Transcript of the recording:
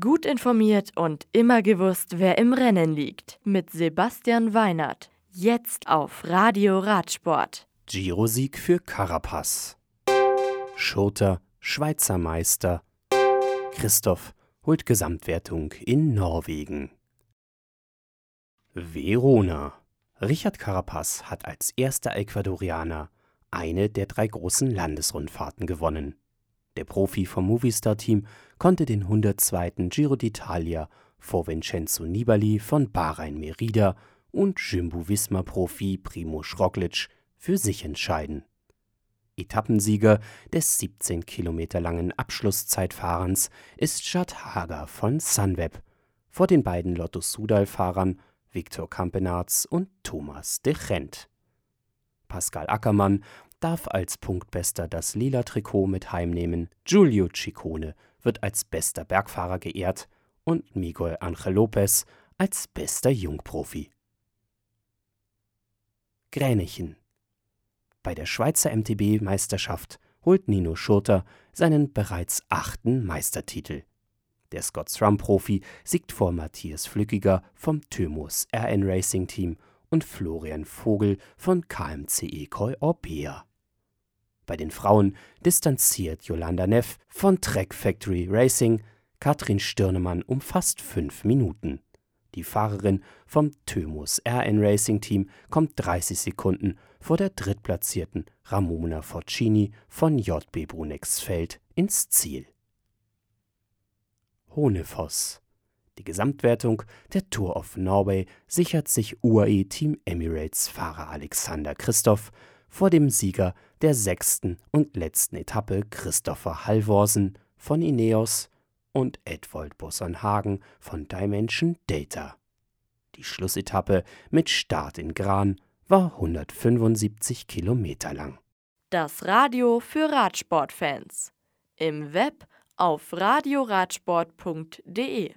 Gut informiert und immer gewusst, wer im Rennen liegt. Mit Sebastian Weinert. Jetzt auf Radio Radsport. Giro-Sieg für Carapaz. Schurter, Schweizer Meister. Christoph holt Gesamtwertung in Norwegen. Verona. Richard Carapaz hat als erster Ecuadorianer eine der drei großen Landesrundfahrten gewonnen. Der Profi vom Movistar-Team konnte den 102. Giro d'Italia vor Vincenzo Nibali von Bahrain Merida und Jumbo-Visma-Profi Primož Roglic für sich entscheiden. Etappensieger des 17 Kilometer langen Abschlusszeitfahrens ist Chad Hager von Sunweb vor den beiden Lotto Sudal-Fahrern Viktor Kampenarz und Thomas de Gent. Pascal Ackermann darf als Punktbester das lila Trikot mit heimnehmen. Giulio Ciccone wird als bester Bergfahrer geehrt und Miguel Angel Lopez als bester Jungprofi. Gränichen. Bei der Schweizer MTB-Meisterschaft holt Nino Schurter seinen bereits achten Meistertitel. Der Scott Thrum-Profi siegt vor Matthias Flückiger vom Thymus RN Racing Team und Florian Vogel von KMCE Koi Orbea. Bei den Frauen distanziert Yolanda Neff von Trek Factory Racing Katrin Stirnemann um fast fünf Minuten. Die Fahrerin vom Thymus RN Racing Team kommt 30 Sekunden vor der drittplatzierten Ramona Forcini von JB Brunexfeld ins Ziel. Honefoss. Die Gesamtwertung der Tour of Norway sichert sich UAE Team Emirates Fahrer Alexander Christoph vor dem Sieger der sechsten und letzten Etappe Christopher Halvorsen von Ineos und Edwold Bossernhagen von Dimension Data. Die Schlussetappe mit Start in Gran war 175 Kilometer lang. Das Radio für Radsportfans. Im Web auf radioradsport.de